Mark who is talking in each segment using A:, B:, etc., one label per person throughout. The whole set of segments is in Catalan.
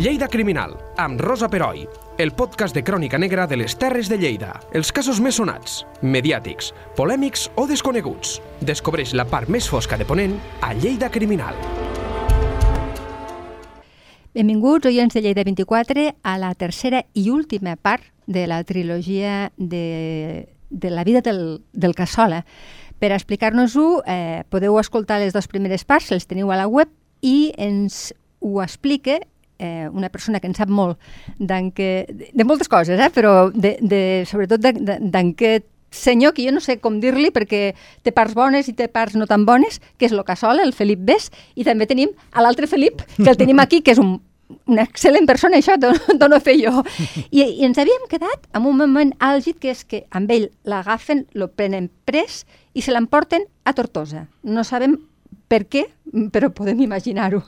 A: Lleida Criminal, amb Rosa Peroi, el podcast de crònica negra de les Terres de Lleida. Els casos més sonats, mediàtics, polèmics o desconeguts. Descobreix la part més fosca de Ponent a Lleida Criminal.
B: Benvinguts, oients de Lleida 24, a la tercera i última part de la trilogia de, de la vida del, del Cassola. Per explicar-nos-ho, eh, podeu escoltar les dues primeres parts, les teniu a la web, i ens ho explica eh, una persona que en sap molt que, de, moltes coses, eh, però de, de, sobretot d'aquest senyor, que jo no sé com dir-li perquè té parts bones i té parts no tan bones, que és lo Cassola, el Felip Bes, i també tenim a l'altre Felip, que el tenim aquí, que és un, una excel·lent persona, això d'on ho fer jo. I, I ens havíem quedat amb un moment àlgid, que és que amb ell l'agafen, lo prenen pres i se l'emporten a Tortosa. No sabem per què, però podem imaginar-ho.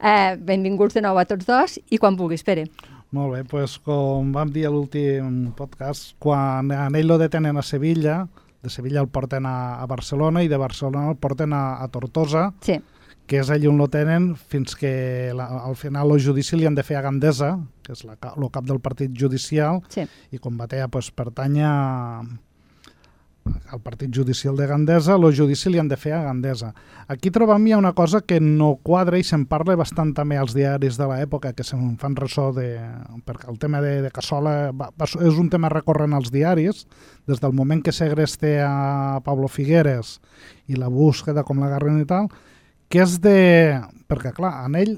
B: Eh, benvinguts de nou a tots dos i quan vulguis, Pere.
C: Molt bé, doncs com vam dir a l'últim podcast, quan a ell lo detenen a Sevilla, de Sevilla el porten a, a Barcelona i de Barcelona el porten a, a Tortosa,
B: sí.
C: que és allà on lo tenen fins que la, al final el judici li han de fer a Gandesa, que és la, el cap del partit judicial,
B: sí.
C: i com Batea pues, pertany a, al partit judicial de Gandesa, el judici li han de fer a Gandesa. Aquí trobam ja una cosa que no quadra i se'n parla bastant també als diaris de l'època, que se'n fan ressò de... perquè el tema de, de Cassola va, va, és un tema recorrent als diaris, des del moment que segreste a Pablo Figueres i la búsqueda com la garren i tal, que és de... perquè clar, en ell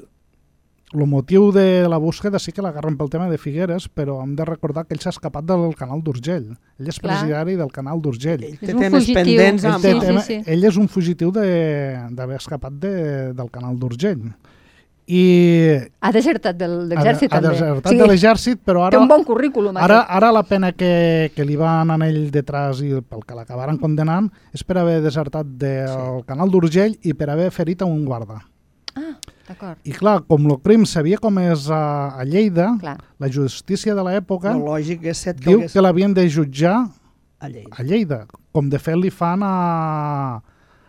C: el motiu de la búsqueda sí que l'agarren pel tema de Figueres, però hem de recordar que ell s'ha escapat del canal d'Urgell. Ell és
B: Clar.
C: presidari del canal d'Urgell.
D: Ell
B: És
D: té
B: un
D: temes
B: fugitiu.
D: pendents
C: Ell,
D: amb...
C: té
B: Sí, sí,
C: tema,
B: sí.
C: ell és un fugitiu de- d'haver escapat de, del canal d'Urgell. I
B: Ha desertat del, de
C: ha,
B: l'exèrcit,
C: ha
B: també.
C: desertat de l'exèrcit, però
B: Té
C: ara,
B: un bon currículum.
C: ara,
B: aquest.
C: ara la pena que, que li van anar ell detrás i pel que l'acabaran condenant és per haver desertat del
D: Sí.
C: canal d'Urgell i per haver ferit a un guarda.
B: D'acord.
C: I clar, com el crim sabia com és a, a Lleida,
B: Clar.
C: la justícia de l'època
D: El lògic és set que
C: diu
D: hagués
C: que l'havien de jutjar
D: a Lleida.
C: a Lleida, com de fet li fan a,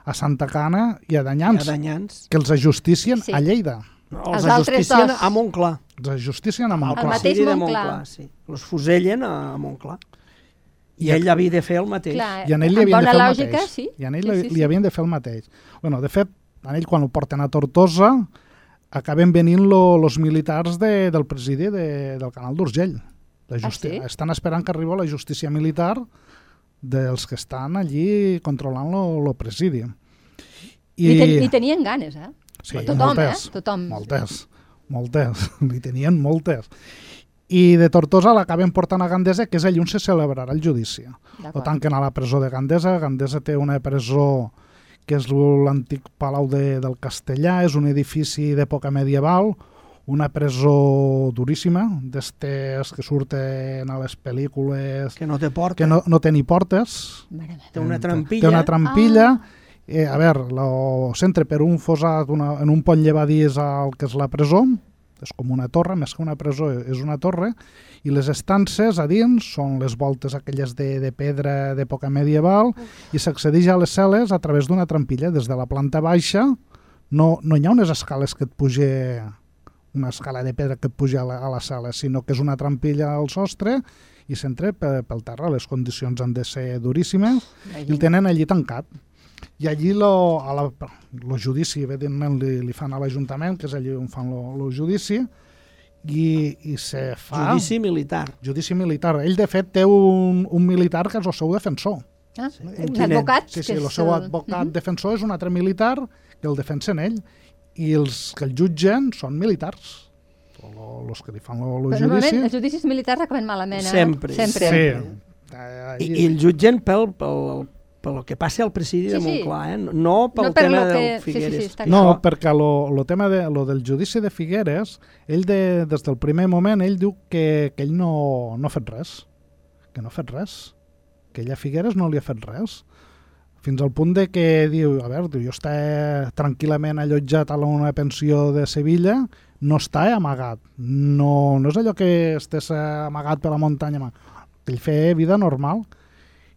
C: a Santa Cana i a Danyans,
D: A Danyans.
C: que els ajusticien
B: Sí.
C: a Lleida.
D: Els
B: Els altres
D: ajusticien a Montclar.
C: Els ajusticien a
D: Al
C: Montclar.
B: mateix
D: presidio de
B: Montclar.
D: sí. Els fusellen a Montclar. I
C: I
D: ell havia de fer el mateix.
B: Clar,
C: I en ell li havien de fer el
B: lògica,
C: mateix.
B: sí.
C: I en ell
B: sí,
C: li,
B: sí,
C: li
B: sí.
C: havien de fer el mateix. Bueno, de fet, en ell quan el porten a Tortosa acaben venint lo, los militars de, del presidi de, del canal d'Urgell.
B: Ah, sí?
C: Estan esperant que arribi la justícia militar dels que estan allí controlant lo, lo presidi.
B: I, ten, I tenien ganes, eh?
C: Sí,
B: Tothom,
C: moltes,
B: eh? Tothom.
C: Moltes, moltes. Li tenien moltes. I de Tortosa l'acaben portant a Gandesa, que és allà on se celebrarà el judici.
B: D'acord.
C: tanquen a la presó de Gandesa. Gandesa té una presó que és l'antic Palau de, del Castellà, és un edifici d'època medieval, una presó duríssima, d'estes que surten a les pel·lícules,
D: Que no té porta.
C: que no, no té ni portes.
D: Té una trampilla.
C: Té una trampilla.
B: Ah.
C: Eh, a veure, lo centre per un fossat una, en un pont llevadís al que és la presó, és com una torre, més que una presó, és una torre, i les estances a dins són les voltes aquelles de, de pedra d'època medieval i s'accedeix a les cel·les a través d'una trampilla. Des de la planta baixa no, no hi ha unes escales que et puja una escala de pedra que et puja a la, a la sala, sinó que és una trampilla al sostre i s'entra pe- pel terra. Les condicions han de ser duríssimes i el tenen allí tancat. I allí lo, a la, lo judici, evidentment, li, li fan a l'Ajuntament, que és allí on fan lo, lo judici, i, i se fa...
D: Judici militar.
C: Judici militar. Ell, de fet, té un, un militar que és el seu defensor.
B: Ah,
D: Sí.
B: un advocat.
C: Sí,
B: que
C: sí, el seu
B: el-
C: advocat
B: Mhm.
C: defensor és un altre militar que el defensen ell. I els que el jutgen són militars. Els que li fan
B: Però
C: judici.
B: normalment els judicis militars acaben malament, eh?
D: Sempre.
B: Sempre.
C: Sí. Eh,
D: I, I el jutgen pel, pel, pel que passi al presidi de
B: Sí, sí.
D: Montclar, eh? no pel
B: No per
D: tema
B: que-
D: del
B: sí, sí, sí,
D: Figueres.
B: està
C: No,
B: Això-
C: perquè lo, lo tema de, lo del judici de Figueres, ell de, des del primer moment, ell diu que, que ell no, no ha fet res, que no ha fet res, que ell a Figueres no li ha fet res, fins al punt de que diu, a veure, diu, jo està tranquil·lament allotjat a una pensió de Sevilla, no està amagat, no, no és allò que estés amagat per la muntanya, ell feia vida normal,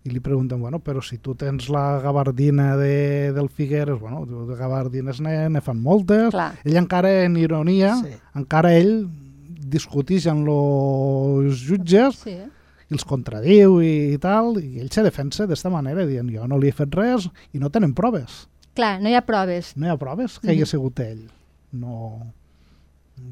C: i li pregunten, bueno, però si tu tens la gabardina de, del Figueres, bueno, de gabardines ne, ne fan moltes,
B: Clar.
C: ell encara en ironia,
D: Sí.
C: encara ell discuteix amb els jutges
B: Sí.
C: i els contradiu i, i tal, i ell se defensa d'esta manera, dient jo no li he fet res i no tenen proves.
B: Clar, no hi ha proves.
C: No hi ha proves que hagi sigut ell. No...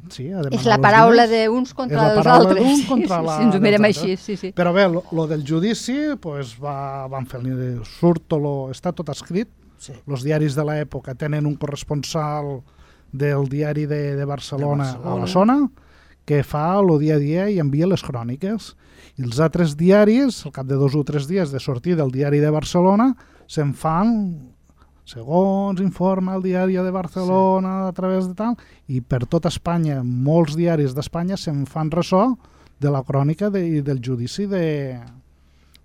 C: Sí,
B: És la paraula d'uns contra
C: És la
B: els
C: paraula
B: altres.
C: d'uns
B: Sí,
C: contra
B: sí,
C: la-
B: si ens ho mirem així, sí, sí.
C: Però bé, lo, lo del judici, pues, va, van fer surt, tot lo, està tot escrit.
D: Sí.
C: Els diaris de l'època tenen un corresponsal del diari de, de, Barcelona,
D: De
C: a
D: Barcelona.
C: la zona que fa el dia a dia i envia les cròniques. I els altres diaris, al cap de dos o tres dies de sortir del diari de Barcelona, se'n fan segons informa el diari de Barcelona sí. a través de tal, i per tot Espanya, molts diaris d'Espanya se'n fan ressò de la crònica de, i del judici de,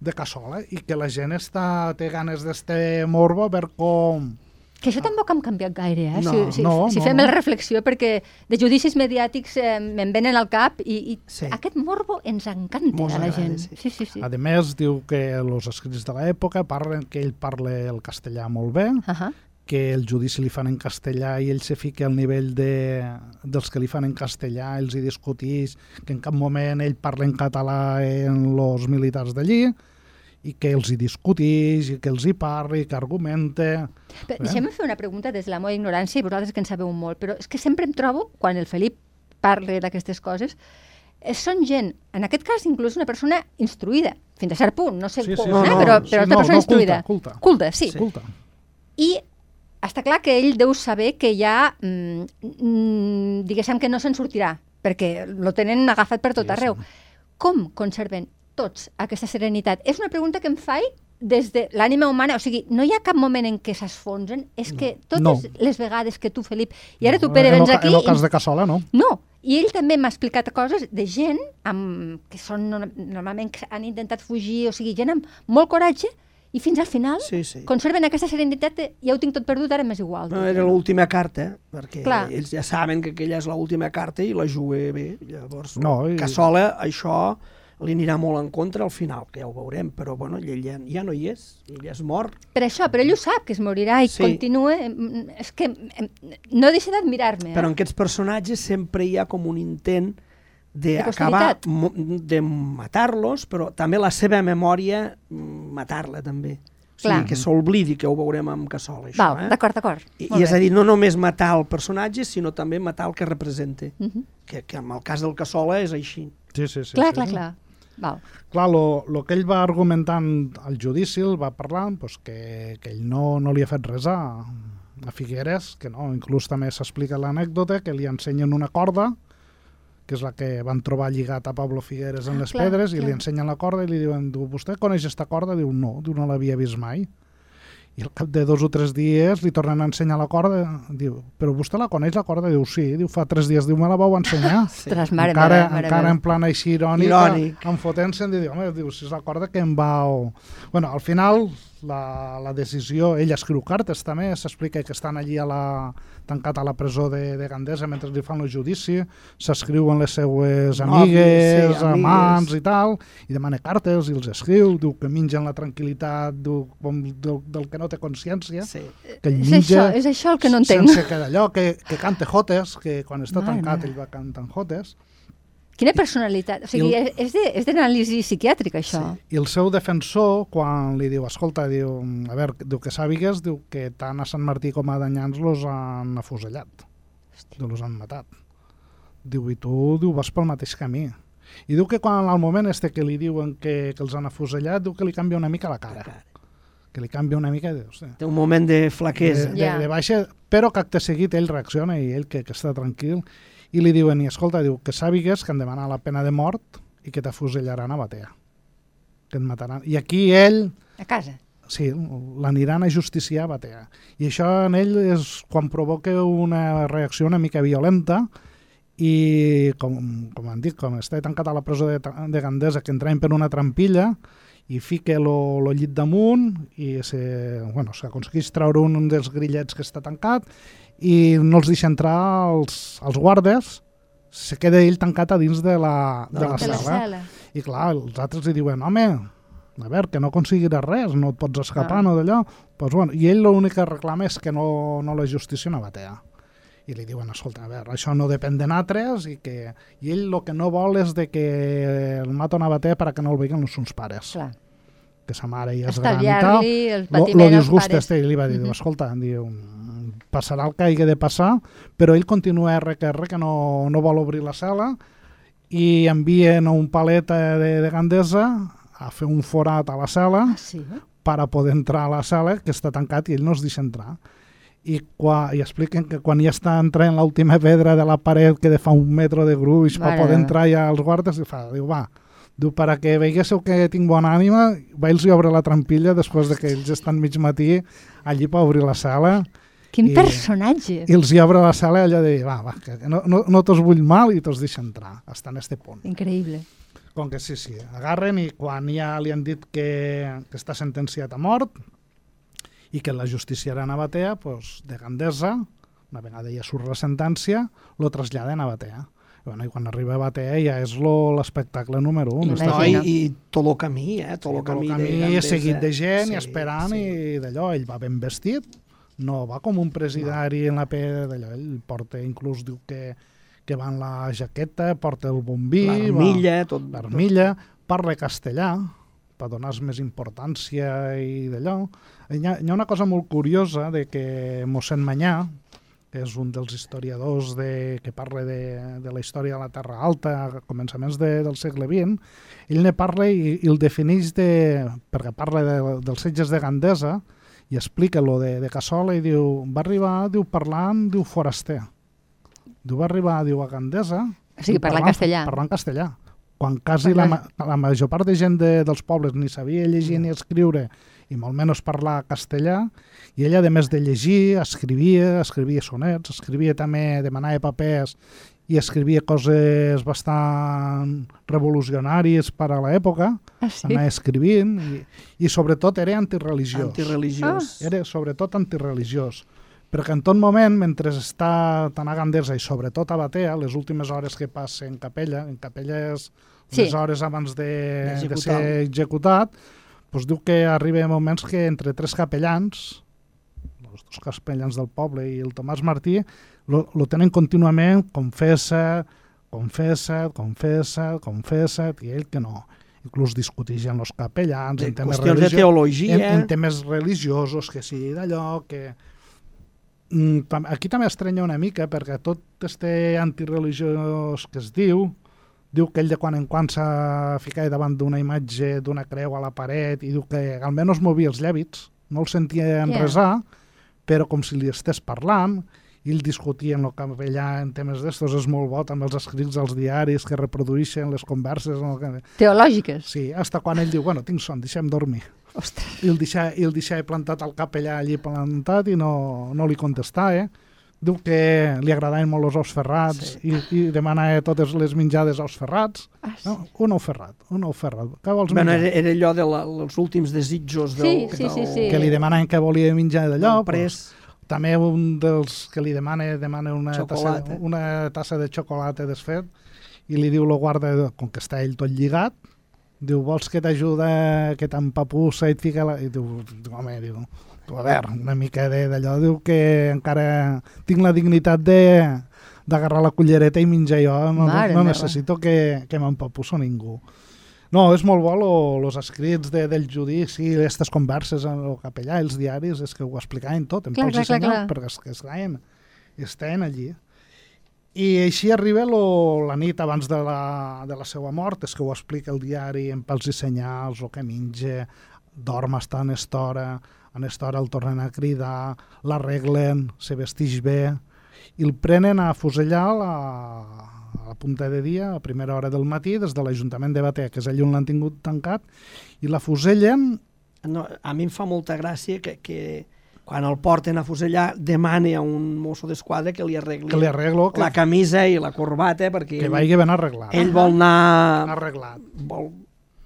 C: de Cassola i que la gent està, té ganes d'este morbo a veure com...
B: Que això tampoc hem canviat gaire, eh?
C: No,
B: si si,
C: no,
B: si fem
C: no.
B: la reflexió, perquè de judicis mediàtics eh, me'n venen al cap i, i
D: Sí.
B: aquest morbo ens encanta
D: Mos
B: a la
D: agrada,
B: gent.
D: sí.
B: Sí, sí, sí.
C: A més, diu que els escrits de l'època parlen que ell parla el castellà molt bé,
B: Uh -huh.
C: que el judici li fan en castellà i ell se fica al nivell de, dels que li fan en castellà, ells hi discutís, que en cap moment ell parla en català en els militars d'allí, i que els hi discutís, i que els hi parli, que argumente...
B: Però
C: Eh?
B: Deixem-me fer una pregunta des de la meva ignorància, i vosaltres que en sabeu molt, però és que sempre em trobo, quan el Felip parla d'aquestes coses, eh, són gent, en aquest cas inclús una persona instruïda, fins a cert punt, no sé
C: Sí,
B: com,
C: sí,
B: eh?
C: sí,
D: no,
B: però,
C: sí,
B: però
C: no,
B: una persona
C: no, culta,
B: instruïda.
C: culta.
B: Culta, sí.
D: Sí.
C: Escolta,
B: I està clar que ell deu saber que ja, mm, mm, diguéssim que no se'n sortirà, perquè lo tenen agafat per tot
C: Sí,
B: arreu. Com conserven tots aquesta serenitat? És una pregunta que em faig des de l'ànima humana, o sigui, no hi ha cap moment en què s'esfonsen, és que totes
C: No.
B: les vegades que tu, Felip, i ara tu,
C: no,
B: Pere,
C: en el
B: vens aquí...
C: En el cas de Cassola, no.
B: no, i ell també m'ha explicat coses de gent amb, que són no- normalment que han intentat fugir, o sigui, gent amb molt coratge, i fins al final
D: Sí, sí.
B: conserven aquesta serenitat de ja ho tinc tot perdut, ara m'és igual.
D: No, era l'última carta, perquè
B: Clar.
D: ells ja saben que aquella és l'última carta i la juga bé. Llavors,
C: No, i-
D: Cassola, això li anirà molt en contra al final, que ja ho veurem, però bueno, ell ja, ja no hi és, ell ja és mort.
B: Per això, però ell ho sap, que es morirà i
D: Sí.
B: continua... És que no deixa d'admirar-me. Eh?
D: Però en aquests personatges sempre hi ha com un intent
B: De
D: d'acabar, mo- de matar-los, però també la seva memòria mm, matar-la també. O sigui,
B: Clar.
D: que s'oblidi, que ho veurem amb Cassola, això.
B: Val,
D: eh?
B: d'acord, d'acord.
D: I, I és a dir, no només matar el personatge, sinó també matar el que representa.
B: Mhm.
D: Que, que en el cas del Cassola és així.
C: Sí, sí, sí.
B: Clar,
C: sí,
B: clar,
C: sí.
B: clar. Val.
C: Clar, lo, lo que ell va argumentant al judici, el va parlant, pues, que, que ell no, no li ha fet res a, a Figueres, que no, inclús també s'explica l'anècdota que li ensenyen una corda, que és la que van trobar lligat a Pablo Figueres en
B: Ah,
C: les
B: clar,
C: pedres, i
B: clar.
C: li ensenyen la corda i li diuen, diu, vostè coneix esta corda? Diu, no, diu, no l'havia vist mai. I al cap de dos o tres dies li tornen a ensenyar la corda, diu, però vostè la coneix la corda? Diu, sí, diu, fa tres dies, diu, me la vau ensenyar.
B: Ostres, mare
C: encara,
B: meva, mare
C: encara
B: meva.
C: en plan així irònic,
D: Irònic.
C: en fotent-se'n, diu, home, diu, si és la corda que em vau... Bueno, al final, la, la decisió, ell escriu cartes també, s'explica que estan allí a la, tancat a la presó de, de Gandesa mentre li fan el judici, s'escriuen les seues amigues,
D: sí,
C: amants
D: amigues.
C: i tal, i demana cartes i els escriu, diu que mengen la tranquil·litat diu, com del, del que no té consciència,
D: Sí.
C: que ell
B: És
C: menja
B: això, és això el que no entenc.
C: sense que d'allò, que, que canta jotes, que quan està
B: Mare
C: tancat
B: meva.
C: ell va cantant jotes,
B: Quina personalitat. O sigui,
C: el-
B: és de- és d'anàlisi psiquiàtrica, això.
C: I el seu defensor, quan li diu, escolta, diu, a veure, diu que sàpigues, diu que tant a Sant Martí com a Danyans los han afusellat. Diu, los han matat. Diu, i tu, diu, vas pel mateix camí. I diu que quan al moment este que li diuen que, que els han afusellat, diu que li canvia una mica la cara. Que li canvia una mica, diu, sí.
D: Té un moment de
C: de,
D: flaquesa.
C: de,
B: Ja.
C: de baixa, però que acte seguit ell reacciona i ell que, que està tranquil i li diuen, i escolta, diu, que sàpigues que han demanat la pena de mort i que t'afusellaran a Batea que et mataran. I aquí ell
B: A casa.
C: sí, l'aniran a justiciar a Batea. I això en ell és quan provoca una reacció una mica violenta i com, com han dit, com està tancat a la presó de, de Gandesa, que entraven per una trampilla i fica lo, lo llit damunt i se, bueno, s'aconsegueix treure un dels grillets que està tancat i no els deixa entrar els, els guardes se queda ell tancat a dins de la, de la
B: De la
C: cel·la. I clar, els altres li diuen, home, a veure, que no aconseguiràs res, no et pots escapar,
B: Ah.
C: no d'allò. Pues, bueno, I ell l'únic que reclama és que no, no la justícia no batea. i li diuen, escolta, a veure, això no depèn de nosaltres i, que, i ell el que no vol és de que el mato a bater per a que no el veuen els seus pares.
B: Clar.
C: Que sa mare ja és gran i tal.
B: El
C: Lo,
B: patiment
C: lo
B: als
C: disgusta este, i li va dir,
B: Mhm.
C: escolta, diu, passarà el que hagi de passar, però ell continua R que no, no vol obrir la cel·la i envien un palet eh, de, de Gandesa a fer un forat a la cel·la
B: Ah, sí?
C: per a poder entrar a la sala, que està tancat i ell no es deixa entrar. I, qua, i expliquen que quan ja està entrant l'última pedra de la paret que de fa un metro de gruix per
B: Mare
C: poder entrar ja als guardes, i fa, diu, va, diu, per a que veiéssiu que tinc bona ànima, va els obre la trampilla després de que ells estan mig matí allí per obrir la sala
B: Quin
C: I-
B: personatge!
C: i els hi obre la sala i allò de dir, va, va, que no, no, no t'os vull mal i t'os deixa entrar, està en este punt.
B: Increïble.
C: Com que sí, sí, agarren i quan ja li han dit que, que està sentenciat a mort i que la justiciaran a Batea, pues, de Gandesa, una vegada ja surt la sentència, lo traslladen a Batea. I, bueno, i quan arriba a Batea ja és lo- l'espectacle número un.
B: Imagina.
D: No,
B: Imagina.
D: i, i tot el camí, eh? Tot el
C: Sí,
D: camí,
C: el camí
D: de Gandesa.
C: seguit de gent
D: Sí,
C: i esperant
D: sí.
C: i d'allò, ell va ben vestit, no va com un presidari en la pedra d'allò, ell porta, inclús diu que, que va en la jaqueta, porta el bombí,
D: L'armilla, tot.
C: l'armilla, parla castellà, per donar més importància i d'allò. Hi, ha- hi ha una cosa molt curiosa de que mossèn Manyà, que és un dels historiadors de, que parla de, de la història de la Terra Alta a començaments de, del segle XX, ell ne parla i, i el defineix de, perquè parla de, dels setges de Gandesa i explica lo de, de Cassola i diu, va arribar, diu, parlant, diu, foraster. Diu, va arribar, diu, a Gandesa...
B: O sigui, parlant castellà.
C: Parlant castellà. Quan quasi la, la major part de gent de, dels pobles ni sabia llegir ni escriure i molt menys parlar castellà, i ella, a més de llegir, escrivia, escrivia sonets, escrivia també, demanava papers i escrivia coses bastant revolucionàries per a l'època,
B: Ah, sí?
C: anava escrivint, i, i sobretot era antireligiós.
D: Antireligiós.
B: Ah.
C: Era sobretot antireligiós. Perquè en tot moment, mentre està tan a Gandesa i sobretot a Batea, les últimes hores que passa en capella, en capella és
B: Sí.
C: hores abans de, de ser executat, doncs diu que arriba moments que entre tres capellans, els dos capellans del poble i el Tomàs Martí, lo, lo tenen contínuament, confessa, confessa, confessa, confessa, i ell que no. Inclús discuteix amb els capellans,
D: De
C: en temes
D: qüestions de
C: religiosos
D: teologia.
C: en, en temes religiosos, que sigui d'allò, que... Mm, Aquí també estrenya una mica, perquè tot este antireligiós que es diu, diu que ell de quan en quan s'ha ficat davant d'una imatge d'una creu a la paret i diu que almenys movia els llàbits, no el sentia en
B: Yeah.
C: resar, però com si li estés parlant, i ell discutia en el capellà en temes d'estos, és molt bo, també els escrits als diaris que reprodueixen les converses. El que...
B: Teològiques.
C: Sí, hasta quan ell diu, bueno, tinc son, deixem dormir.
B: Ostres.
C: I el deixava, i el deixava plantat al capellà allí plantat i no, no li contestava. Eh? Diu que li agradaven molt els ous ferrats
D: Sí.
C: i, i demanava totes les menjades ous ferrats.
B: Ah, sí.
C: No? Un ou ferrat, un ou ferrat. Què vols
D: Bueno,
C: menjar?
D: era, era allò dels últims desitjos del...
B: Sí, sí, sí, sí.
C: Que li demanen que volia menjar d'allò.
D: del pres.
C: També un dels que li demana, demana una, tassa, una tassa de xocolata desfet i li diu lo guarda, com que està ell tot lligat, diu, vols que t'ajuda, que t'empapussa i et fica la... I diu, home, diu, tu, a veure, una mica d'allò, diu que encara tinc la dignitat de d'agarrar la cullereta i menjar jo, no, no,
B: Mare
C: no
B: meva.
C: necessito que, que m'empapusso ningú. No, és molt bo los escrits de, del judici, aquestes converses en el capellà, els diaris, és que ho explicaven tot, en
B: Clar,
C: pols i
B: clar, clar,
C: senyal,
B: clar.
C: perquè és que estaven, estaven allí. I així arriba lo, la nit abans de la, de la seva mort, és que ho explica el diari en pels i senyals, el que menja, dorm està en estora, en estora el tornen a cridar, l'arreglen, se vestix bé, i el prenen a fusellar la, a la punta de dia, a primera hora del matí, des de l'Ajuntament de Batea, que és allà on l'han tingut tancat, i la fusellen
D: No, a mi em fa molta gràcia que, que quan el porten a fusellar demane a un mosso d'esquadra que li arregli
C: que li arreglo, que,
D: la camisa i la corbata perquè
C: que
D: ell,
C: vagi ben arreglat.
D: ell vol anar...
C: arreglat.
D: Vol,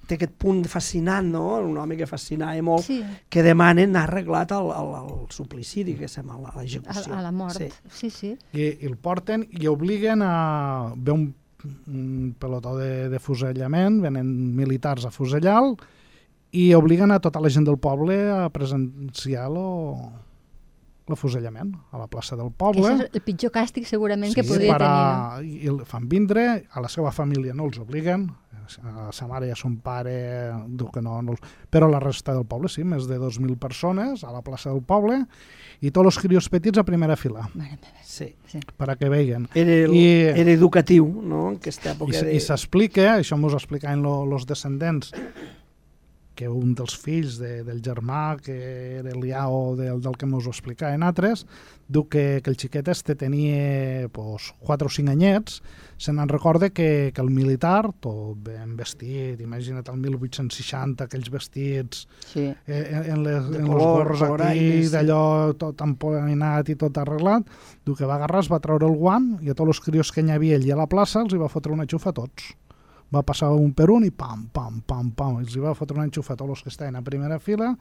D: té aquest punt fascinant, no? Un home que fascinava molt,
B: Sí,
D: que demanen anar arreglat al, al, al suplici, diguéssim, a
B: a,
D: l'execució.
B: a la mort.
D: Sí.
B: Sí, sí.
C: I, i el porten i obliguen a... Ve un, un pelotó de, de fusellament, venen militars a fusellar i obliguen a tota la gent del poble a presenciar lo, l'afusellament a la plaça del poble.
B: és el pitjor càstig segurament que
C: Sí,
B: podria
C: per
B: tenir.
C: a- I i el fan vindre, a la seva família no els obliguen, a sa mare i a son pare diu que no, no però la resta del poble sí, més de 2.000 persones a la plaça del poble i tots els crios petits a primera fila.
D: Sí.
B: Sí.
C: per a que veguen.
D: Era, el,
C: I-
D: era educatiu, no?, en aquesta
C: I,
D: època
C: s-
D: de...
C: i s'explica, això mos explicaven els descendents, que un dels fills de, del germà, que era el Liao del, del que mos ho explicaven altres, diu que, que el xiquet este tenia pues, 4 o 5 anyets, se n'en recorda que, que el militar, tot ben vestit, imagina't el 1860, aquells vestits,
B: Sí.
C: eh, en, les,
D: De
C: en
D: color,
C: els gorros aquí, d'allò tot empoinat i tot arreglat, diu que va agarrar, es va treure el guant i a tots els crios que hi havia allà a la plaça els hi va fotre una xufa a tots. Va passar un per un i pam, pam, pam, pam. Els hi va fotre una xufa a tots els que estaven a primera fila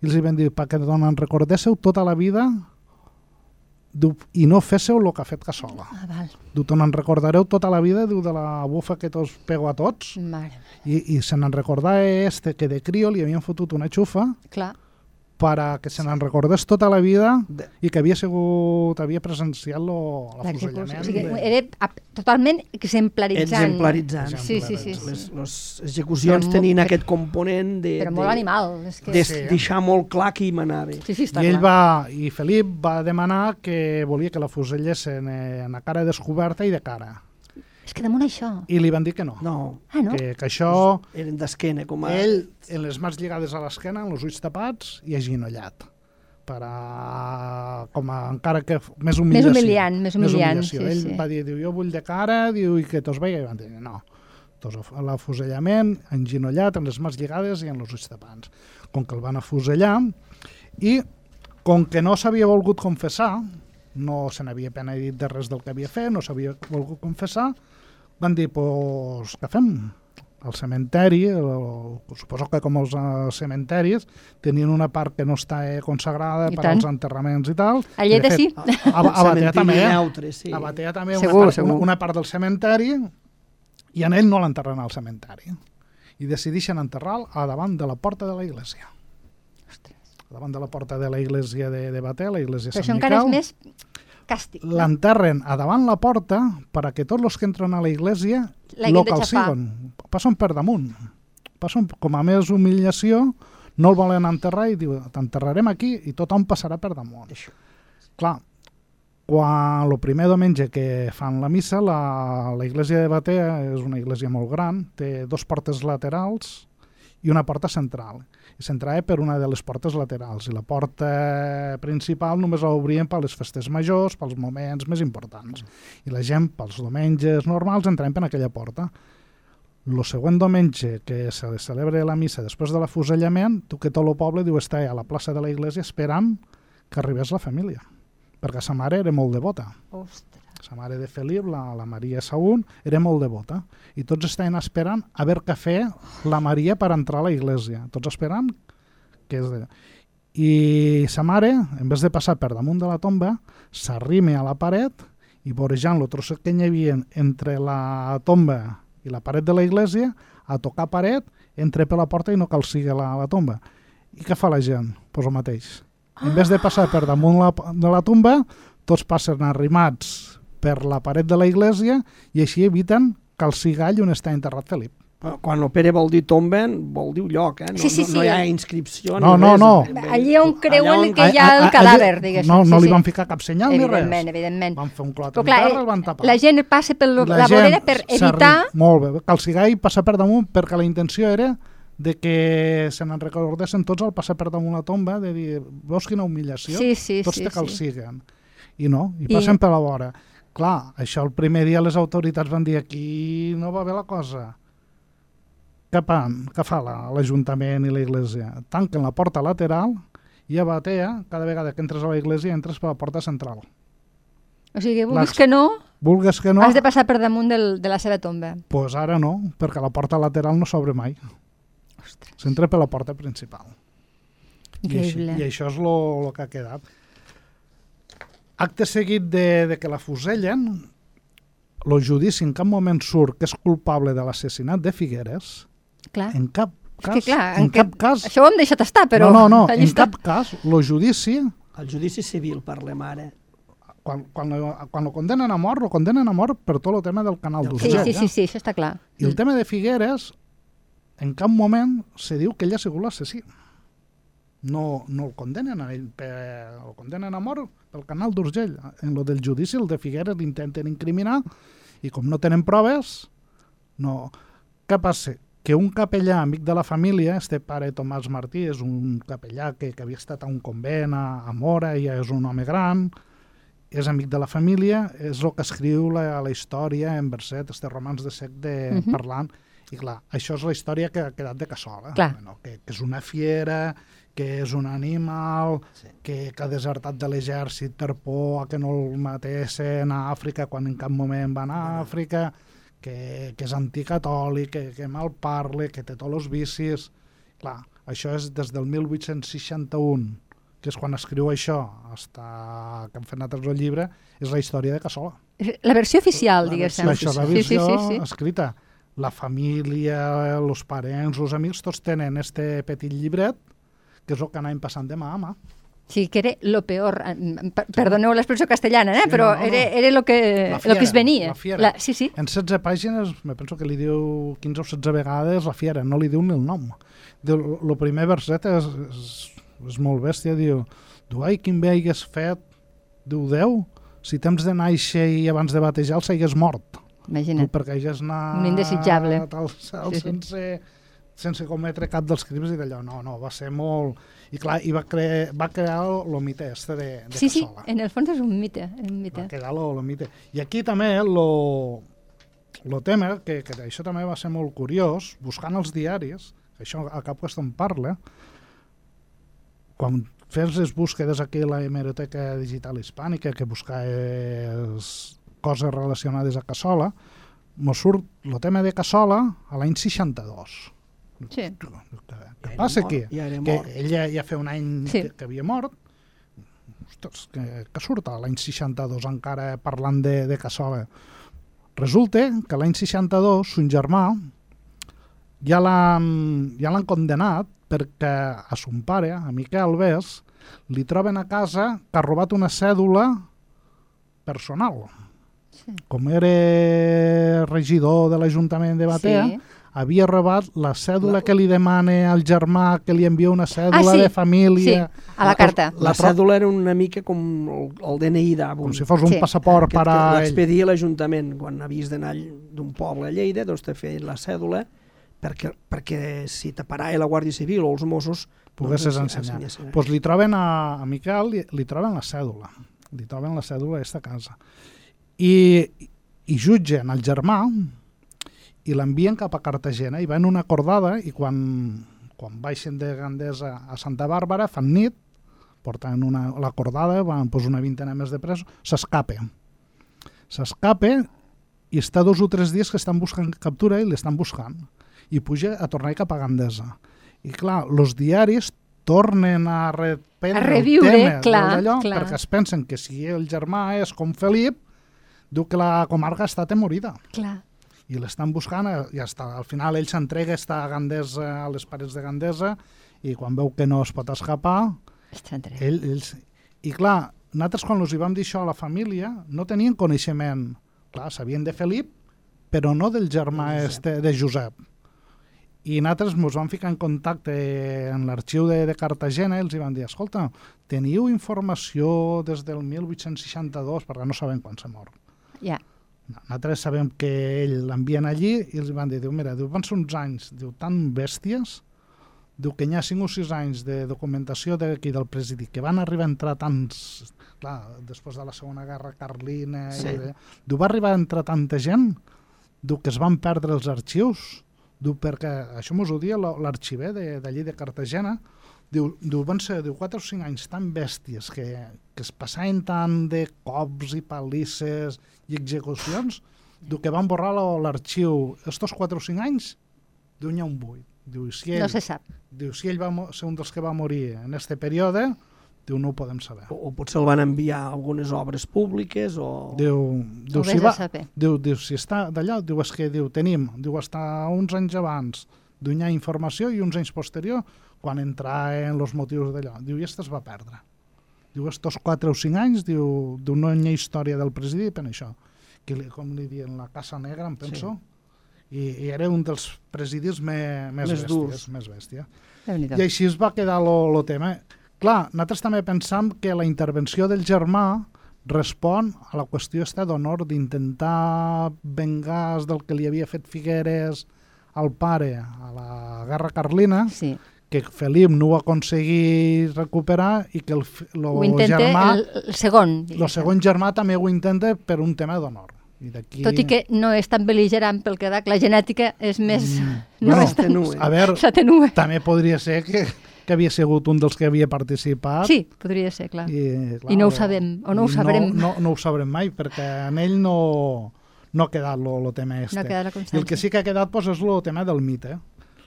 C: i els hi van dir perquè donen recordéssiu tota la vida diu, i no féssiu el que ha fet Cassola.
B: Ah, val.
C: Diu, te n'en recordareu tota la vida diu, de la bufa que tots pego a tots
B: Mare.
C: i, i se n'en recordava este que de crio li havien fotut una xufa
B: Clar.
C: Per a que se n'en recordés tota la vida
D: De-
C: i que havia sigut, havia presenciat lo, l'afusellament.
B: O sigui,
C: de-
B: era totalment exemplaritzant.
D: Exemplaritzant.
B: Sí, sí, sí. sí.
D: Les, les execucions
B: Però molt-
D: tenien
B: però-
D: aquest component de,
B: Però
D: de,
B: molt animal. És que...
D: de
C: Sí.
D: deixar molt clar qui hi manava.
B: Sí, sí, està
C: I ell
B: clar.
C: va, i Felip va demanar que volia que la fusellessin eh, en a cara descoberta i de cara.
B: És que damunt això...
C: I li van dir que no,
D: No,
B: Ah, no?
C: que, que això,
D: eren d'esquena, com a...
C: ell, en les mans lligades a l'esquena, amb els ulls tapats i aginollat per a, com a, encara que més humiliació.
B: humiliant, més humiliant, sí,
C: Ell
B: sí.
C: va dir, diu, jo vull de cara, diu, i que tots veia, i van dir, no. A l'afusellament, enginollat, amb les mans lligades i amb els ulls tapats. Com que el van afusellar, i com que no s'havia volgut confessar, no se n'havia penedit de res del que havia fet, no s'havia volgut confessar, van dir, pues, què fem? Al cementeri, el, suposo que com els uh, cementeris, tenien una part que no està eh, consagrada
B: I
C: per
B: tant.
C: als enterraments i tal.
B: A Lleida sí.
C: A, a, a Batea també, eh?
D: neutre, sí.
C: A Batea també
B: Segur,
C: una, part,
B: segur.
C: una, part del cementeri i en ell no l'enterren al cementeri. I decideixen enterrar-lo a davant de la porta de la iglesia. A davant de la porta de la iglesia de, de Batea, la iglesia
B: Però això
C: Sant
B: encara és
C: Miquel.
B: més càstig.
C: L'enterren a davant la porta per a que tots els que entren a la iglesia lo calciguen. Passen per damunt. Passen com a més humiliació, no el volen enterrar i diu, t'enterrarem aquí i tothom passarà per damunt.
D: Això.
C: Clar, quan el primer diumenge que fan la missa, la, la iglesia de Batea és una iglesia molt gran, té dos portes laterals i una porta central. S'entrava per una de les portes laterals i la porta principal només la obrien per les festes majors, pels moments més importants. I la gent, pels diumenges normals, entrem per aquella porta. El següent diumenge que se celebra la missa després de l'afusellament, tu que tot el poble diu estar a la plaça de la iglesia esperant que arribés la família, perquè sa mare era molt devota.
B: Ostres.
C: Sa mare de Felip, la, la Maria Saúl, era molt devota. I tots estaven esperant a veure què fer la Maria per entrar a la iglesia. Tots esperant que és de... I sa mare, en vez de passar per damunt de la tomba, s'arrime a la paret i vorejant el trosset que hi havia entre la tomba i la paret de la iglesia, a tocar paret, entra per la porta i no cal sigui la, la tomba. I què fa la gent? Pues el mateix. En vez de passar per damunt la, de la tomba, tots passen arrimats per la paret de la iglesia i així eviten que el cigall on està enterrat Felip.
D: Però Quan el Pere vol dir tomben, vol dir lloc, eh? No,
B: Sí, sí,
D: no, no
B: sí.
D: hi ha inscripció
C: No,
D: ni
C: no,
D: res.
C: no.
D: Ben-
B: Allí on creuen
D: allà on-
B: que hi ha el cadàver, diguéssim.
C: No, no
B: sí,
C: li
B: sí.
C: van ficar cap senyal ni
B: Evidentment,
C: res.
B: evidentment.
C: Van fer un clot
B: Però
C: en
B: clar,
C: terra, el van tapar.
B: la gent passa per la, la
C: gent
B: vorera per evitar...
C: Molt bé, que el cigall passa per damunt perquè la intenció era de que se n'en recordessin tots al passar per damunt la tomba, de dir, veus quina humiliació?
B: Sí, sí,
C: tots
B: sí,
C: te
B: sí.
C: calciguen. I no, i
B: I-
C: passen per la vora. Clar, això el primer dia les autoritats van dir aquí no va bé la cosa. Fan? Què fa la- l'Ajuntament i la Iglesia? Tanquen la porta lateral i a Batea, cada vegada que entres a la Iglesia, entres per la porta central.
B: O sigui, vulguis
C: L'ax-
B: que no,
C: Vulgues que no,
B: has de passar per damunt del, de la seva tomba.
C: pues ara no, perquè la porta lateral no s'obre mai. S'entra per la porta principal. I, així,
B: increïble.
C: I això és el que ha quedat. Acte seguit de, de que la fusellen, el judici en cap moment surt que és culpable de l'assassinat de Figueres,
B: Clar.
C: en cap
B: És
C: cas,
B: que clar,
C: en
B: que-
C: cap cas,
B: Això ho hem deixat estar, però...
C: no, no, no, en
B: està.
C: cap cas, el judici
D: El judici civil, parlem ara.
C: Quan, quan, lo- quan lo condenen a mort, lo condenen a mort per tot el tema del canal
D: Sí,
B: Sí,
C: d'Urgell.
B: sí,
C: eh?
B: sí, sí, això està clar.
C: I el tema de Figueres, en cap moment se diu que ell ha sigut l'assassí. No, no el condenen a ell, per, el condenen a mort pel canal d'Urgell. En lo del judici, el de Figueres l'intenten incriminar i com no tenen proves, no... Què passa? Que un capellà amic de la família, este pare Tomàs Martí, és un capellà que, que havia estat a un convent a, a Mora, ja és un home gran, és amic de la família, és el que escriu la, la història en verset, este romans de sec de, uh
B: Mhm.
C: -huh. parlant, i clar, això és la història que ha quedat de Cassola,
B: Clar.
C: no? que, que és una fiera, que és un animal,
D: Sí.
C: que, que ha desertat de l'exèrcit per por a que no el matessin a Àfrica quan en cap moment van a Àfrica, que, que és anticatòlic, que, que mal parla, que té tots els vicis... Clar, això és des del 1861, que és quan escriu això, hasta que han fet nosaltres el llibre, és la història de Cassola.
B: La versió oficial, diguéssim.
D: versió
C: Això és la
B: Sí, sí,
C: versió
B: sí, sí.
C: escrita. La família, els parents, els amics, tots tenen este petit llibret, que és el que anàvem passant de mà a mà.
B: Sí, que era lo peor. eh, per- Perdoneu l'expressió castellana, eh?
C: Sí,
B: però
C: no, no,
B: era, era lo que,
C: La
B: lo que es
C: fiera,
B: venia.
C: la fiera.
B: sí, sí.
C: En 16 pàgines, me penso que li diu 15 o 16 vegades la fiera, no li diu ni el nom. Diu, el primer verset és, és, és molt bèstia, diu, diu, ai, quin bé hagués fet, diu, Déu, si temps de néixer i abans de batejar el s'hagués mort. Diu,
B: Imagina't.
C: perquè hagués anat
B: Un indesitjable.
C: al cel
B: Sí, sí.
C: sense, sense cometre cap dels crims i d'allò. No, no, va ser molt... I clar, i va, cre... va crear el mite este de, de
B: Sí, sí,
C: Cassola.
B: en el fons és un mite. Un mite.
C: Va lo, lo mite. I aquí també lo, lo tema, que, que això també va ser molt curiós, buscant els diaris, que això a cap qüestió en parla, quan fes les búsquedes aquí a la hemeroteca digital hispànica, que buscaves coses relacionades a Cassola, mos surt el tema de Cassola a l'any 62.
B: Sí.
C: Què
D: era
C: passa
D: mort,
C: aquí?
D: ja
C: que
D: mort.
C: ell ja, ja feia un any
B: Sí.
C: que, que havia mort. Ostres, que, que surt l'any 62 encara parlant de, de Cassola. Resulta que l'any 62 son germà ja l'han ja l'han condenat perquè a son pare, a Miquel Alves, li troben a casa que ha robat una cèdula personal.
B: Sí.
C: Com era regidor de l'Ajuntament de Batea,
B: Sí.
C: Havia robat la cèdula que li demana al germà que li envia una cèdula
B: Ah, sí.
C: de família.
B: Sí, a la carta.
D: La,
C: La tro-
D: cèdula era una mica com el, el DNI d'Avon.
C: Com si fos un
B: Sí.
C: passaport
D: que,
C: per
D: que
C: a ell.
D: l'expedia l'Ajuntament quan havies d'anar d'un poble a Lleida, doncs te feien la cèdula perquè, perquè si te parava la Guàrdia Civil o els Mossos
C: poguessis
D: doncs,
C: ensenyar.
D: ensenyessin.
C: Pues li troben a, a Miquel, li, li troben la cèdula. Li troben la cèdula a aquesta casa. I, i jutgen el germà i l'envien cap a Cartagena i van una acordada i quan, quan baixen de Gandesa a Santa Bàrbara fan nit, porten una, l'acordada, van pues, una vintena més de presos, s'escapa. S'escapa i està dos o tres dies que estan buscant captura i l'estan buscant. I puja a tornar cap a Gandesa. I clar, els diaris tornen a reprendre
B: A reviure,
C: el tema
B: clar,
C: d'allò
B: clar.
C: perquè es pensen que si el germà és com Felip, diu que la comarca està temorida
B: Clar.
C: I l'estan buscant eh, i hasta, al final ell s'entrega està a Gandesa, a les parets de Gandesa i quan veu que no es pot escapar
B: Està
C: ell, ells... i clar, nosaltres quan els hi vam dir això a la família no tenien coneixement. Clar, sabien de Felip però no del germà
D: De Josep.
C: este, de Josep. I nosaltres ens vam ficar en contacte en l'arxiu de, de Cartagena i els hi vam dir, escolta, teniu informació des del 1862 perquè no sabem quan s'ha mort.
B: Ja.
C: Nosaltres sabem que ell l'envien allí i els van dir, diu, mira, diu, van ser uns anys diu, tan bèsties diu que hi ha 5 o 6 anys de documentació d'aquí del presidi, que van arribar a entrar tants, clar, després de la Segona Guerra Carlina,
D: Sí.
C: i, de- diu, va arribar a entrar tanta gent, diu que es van perdre els arxius, diu, perquè això mos ho dia la- l'arxiver de- d'allí de Cartagena, diu, diu, van ser diu, 4 o 5 anys tan bèsties que, que es passaven tant de cops i palisses i execucions, diu que van borrar la- l'arxiu estos 4 o 5 anys, diu, n'hi ha un buit. Diu, si ell,
B: No se sap.
C: diu, si ell va ser un dels que va morir en este període, diu, no ho podem saber.
D: O, o potser el van enviar a algunes obres públiques o...
C: Diu, diu,
B: Ho
C: si va, diu, diu, si està d'allà, diu, és que diu, tenim, diu, està uns anys abans, ha informació i uns anys posterior, quan entraven els motius d'allò. Diu, i este es va perdre. Diu, estos 4 o 5 anys, diu, diu no hi ha història del presidit per això. Que, li, com li diuen, la Casa Negra, em penso. Sí. I, I era un dels presidis me, més,
D: Més
C: bèsties,
D: durs.
C: més bèstia. I així es va quedar el tema. Clar, nosaltres també pensam que la intervenció del germà respon a la qüestió esta d'honor d'intentar vengar del que li havia fet Figueres al pare a la Guerra Carlina,
B: Sí.
C: Que Felip no ho aconseguí recuperar i que el, lo
B: Ho
C: germà,
B: el, el segon.
C: el segon germà també ho intenta per un tema d'honor. I.
B: Tot i que no és tan bel·ligerant pel que la genètica és més...
C: Mm,
B: no
C: bueno,
B: és tan...
C: A veure, també podria ser que, que havia sigut un dels que havia participat
B: Sí, podria ser, clar.
C: I, clar,
B: I no ho sabem, o no ho sabrem.
C: No, no, no ho sabrem mai, perquè en ell no, no ha quedat el tema este.
B: No ha quedat la
C: I el que sí que ha quedat pues, és el tema del mite.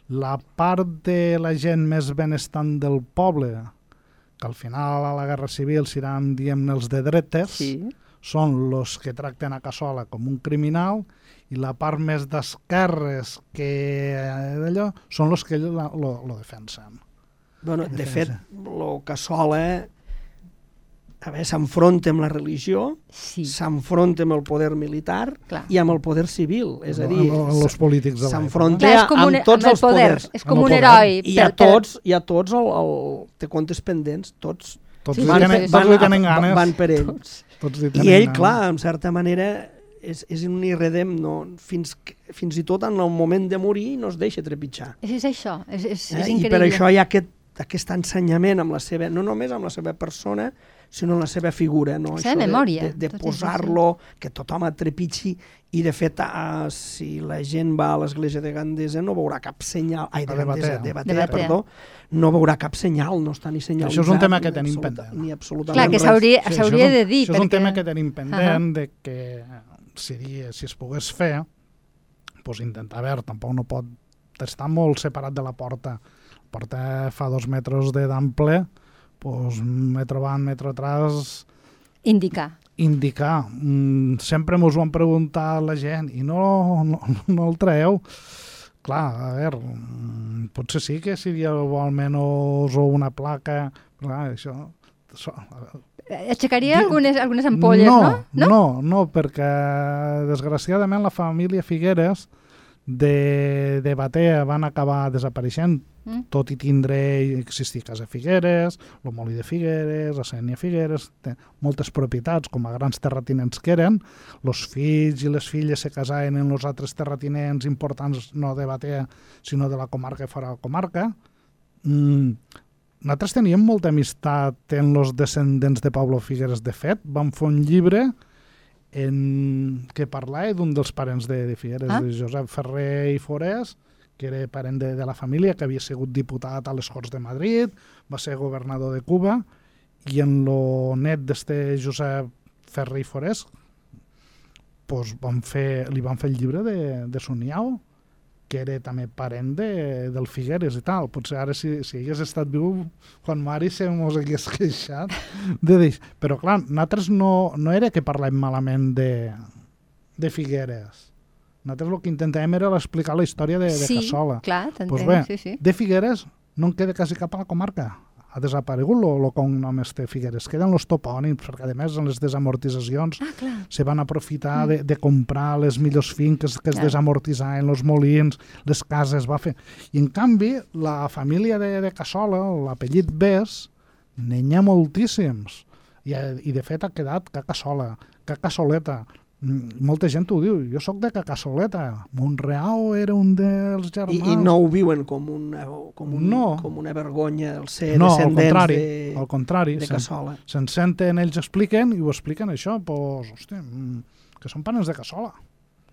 C: La part de la gent més benestant del poble, que al final a la Guerra Civil seran, diem els de dretes,
B: Sí.
C: són els que tracten a Cassola com un criminal i la part més d'esquerres que eh, d'allò són els que lo, lo, defensen.
D: Bueno, de fet, el Cassola a veure, s'enfronta amb la religió,
B: Sí,
D: s'enfronta amb el poder militar
B: Clar.
D: i amb el poder civil. És a dir,
C: Amb- amb els polítics de l'època.
D: s'enfronta amb tots
B: amb el
D: els
B: poder,
D: poders.
B: és com un
C: poder.
B: heroi.
D: I a tots, i a tots el, el, té comptes pendents, tots
C: Tots
B: Sí,
C: li
B: sí, sí, sí.
C: tots li tenen ganes.
D: van per ell.
C: Tots li
D: I ell,
C: ganes.
D: clar, en certa manera, és, és un irredem, no? fins, que- fins i tot en el moment de morir no es deixa trepitjar.
B: És, és això, és, és,
D: Eh?
B: és
D: I
B: increïble.
D: per això hi ha aquest, aquest ensenyament amb la seva, no només amb la seva persona, sinó amb la seva figura. No?
B: La seva
D: Això de-
B: memòria,
D: De, de,
B: és
D: posar-lo, que tothom et trepitgi, i de fet, uh, si la gent va a l'església de Gandesa no veurà cap senyal, ai, de,
C: A de
D: Gandesa,
C: Batea.
D: de
B: De
D: Batea, perdó, no veurà cap senyal, no està ni senyalitzat.
C: Això és un tema que
D: ni
C: tenim
D: absoluta-
C: pendent.
D: Ni absolutament
B: Clar, que s'hauria
C: Sí,
B: s'hauria
C: això és un-
B: de dir.
C: Això és un
B: perquè...
C: tema que tenim pendent, de que si, si es pogués fer, pues intentar, a veure, tampoc no pot estar molt separat de la porta. La porta fa dos metres de d'ample, pues, metro atrás,
B: Indicar.
C: indicar. Mm, sempre mos ho han preguntat la gent i no, no, no el traeu. Clar, a veure, mm, potser sí que seria bo almenys o una placa, clar, això... això
B: Aixecaria
C: Di-
B: algunes, algunes ampolles, no?
C: no? No, no, perquè desgraciadament la família Figueres de, de Batea van acabar desapareixent,
B: Mm.
C: tot i tindre existir Casa Figueres, el Molí de Figueres, la Sènia Figueres, té moltes propietats, com a grans terratinents que eren, els fills i les filles se casaven en els altres terratinents importants, no de Batea, sinó de la comarca i fora de la comarca. Mm, nosaltres teníem molta amistat en els descendents de Pablo Figueres. De fet, vam fer un llibre en... que parlava d'un dels parents de, de Figueres,
B: Ah.
C: de Josep Ferrer i Forés, que era parent de, de la família, que havia sigut diputat a les Corts de Madrid, va ser governador de Cuba, i en lo net d'este Josep Ferrer i Forés pues, van fer, li van fer el llibre de, de Suniao, que era també parent de, del Figueres i tal. Potser ara, si, si hagués estat viu, Juan Mari se mos hagués queixat de dir. Però, clar, nosaltres no, no era que parlem malament de, de Figueres. Nosaltres el que intentàvem era explicar la història de, de
B: sí,
C: Cassola.
B: clar, t'entenc,
C: Pues bé,
B: sí, sí.
C: De Figueres no en queda quasi cap a la comarca. Ha desaparegut el cognom este Figueres. Queden els topònims, perquè a més en les desamortitzacions
B: Ah, clar.
C: se van aprofitar de, de comprar les millors finques que es
B: Clar.
C: desamortitzaven, els molins, les cases, va fer... I en canvi, la família de, de Cassola, l'apellit Bes, n'hi ha moltíssims. I, eh, I de fet ha quedat Cacassola, Cacassoleta. Mm, Molta gent ho diu, jo sóc de Cacassoleta. Montreal era un dels
D: I,
C: germans.
D: I no ho viuen com una, com un,
C: No.
D: com una vergonya el ser
C: no, al contrari,
D: de,
C: al contrari.
D: de Cassola.
C: Se'n senten, ells expliquen i ho expliquen això, pues, hosti, mm, que són parents de Cassola.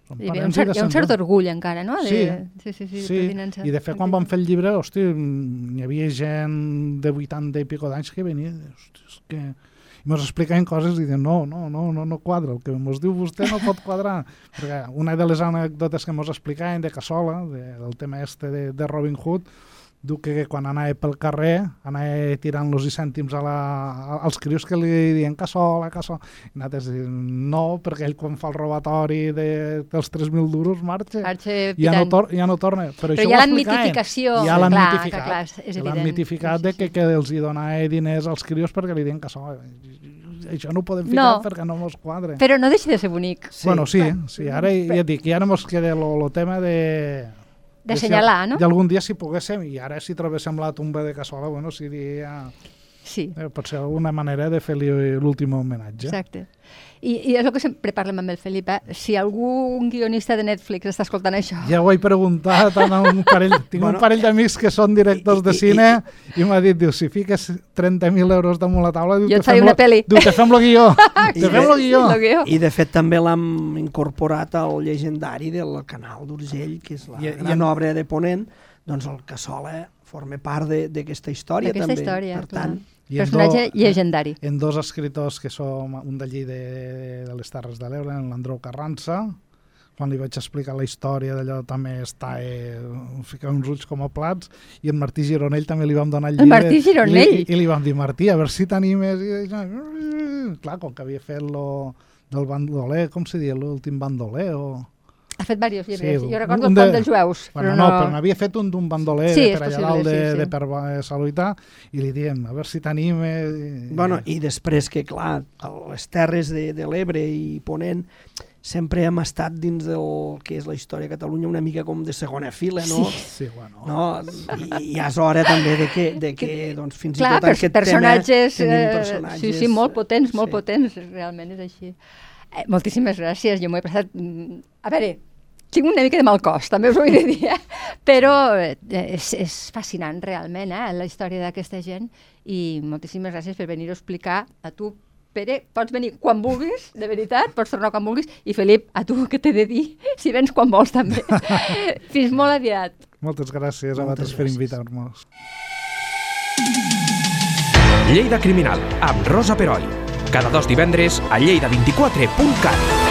C: Són
B: Hi, havia un
C: i
B: cert, hi ha un cert orgull encara, no?
C: Sí.
B: De, sí, sí, sí,
C: Sí,
B: pertinença.
C: i de fet quan vam fer el llibre, hosti, mm, hi havia gent de 80 i pico d'anys que venia, i hosti, és que... Mos explicaven coses i diuen, no, no, no, no, no quadra, el que mos diu vostè no pot quadrar. Perquè una de les anècdotes que mos explicaven de Cassola, de, del tema este de, de Robin Hood, diu que quan anava pel carrer anava tirant los i cèntims a la, als crios que li diuen cassola, cassola. I nosaltres no, perquè ell quan fa el robatori de, dels 3.000 duros marxa.
B: Marxa
C: ja no, tor ja no torna. Però,
B: Però la
C: explicaven.
B: mitificació.
C: Ja l'han
B: Clar,
C: mitificat.
B: clar, és
C: Ja
B: evident.
C: L'han mitificat
B: Sí,
C: de
B: sí,
C: que, que els hi donava diners als crios perquè li diuen cassola. Això no ho podem ficar
B: No.
C: perquè no mos quadre.
B: Però no deixa de ser bonic.
C: Sí, bueno, sí, sí, ara ja et dic, ja no mos queda el tema de...
B: D'assenyalar, no?
C: I algun dia si poguéssim, i ara si trobéssim la tomba de Cassola, bueno, seria...
B: Sí,
C: Eh, pot ser alguna manera de fer-li l'últim homenatge.
B: exacte. I, I és el que sempre parlem amb el Felip, eh? si algun guionista de Netflix està escoltant això,
C: Ja ho he preguntat a un parell, tinc
D: Bueno,
C: un parell d'amics que són directors de
D: i- i-
C: cine i m'ha dit, diu, si fiques 30.000 euros damunt la taula, diu,
B: Jo
C: te
B: et faré
C: fem
B: una pel·li.
C: Diu, te fem lo guió,
D: I
C: te fem lo guió.
B: el guió.
D: I de fet també l'hem incorporat al llegendari del canal d'Urgell, que és la
C: I- i
D: gran
C: en-
D: obra de Ponent, doncs el Cassola forma part de- d'aquesta història també.
B: història,
D: per
B: clar.
D: tant,
C: I en
B: personatge
C: do-
B: llegendari.
C: en dos escriptors que som un d'allí de, de les Terres de l'Ebre, en l'Andreu Carranza, quan li vaig explicar la història d'allò també està eh, ficar uns ulls com a plats. I en Martí Gironell també li vam donar el
B: El
C: llibre.
B: Martí Gironell?
C: i li, i li vam dir Martí, a veure si t'animes i, i, clar, com que havia fet lo del bandoler, com se diu, l'últim bandoler o...
B: Ha fet diversos llibres.
C: Sí,
B: jo recordo
C: un
B: el
C: de-
B: pont dels jueus,
C: Bueno,
B: però
C: no,
B: no...
C: però n'havia fet un d'un bandoler
B: Sí,
C: per allà dalt de,
B: sí, sí.
C: de per Saluità i li diem, a veure si t'animes i...
D: Bueno, i després que, clar, a les terres de, de l'Ebre i Ponent sempre hem estat dins del que és la història de Catalunya una mica com de segona fila, no?
C: Sí, bueno.
D: No? I, I és hora també de que, de que doncs, fins
B: Clar,
D: i tot aquest
B: personatges,
D: tema tenim
B: eh,
D: personatges...
B: sí, sí, molt potents, molt
D: sí.
B: potents, realment és així. Eh, moltíssimes gràcies, jo m'ho he passat... mm, A veure, tinc una mica de mal cos, també us ho he de dir, eh? però eh, és, és fascinant realment eh, la història d'aquesta gent i moltíssimes gràcies per venir a explicar a tu, Pere, pots venir quan vulguis, de veritat, pots tornar quan vulguis, i Felip, a tu què t'he de dir, si vens quan vols també. Fins molt aviat.
C: Moltes gràcies a vosaltres per invitar-nos.
A: Lleida Criminal, amb Rosa Peroi. Cada dos divendres a lleida24.cat.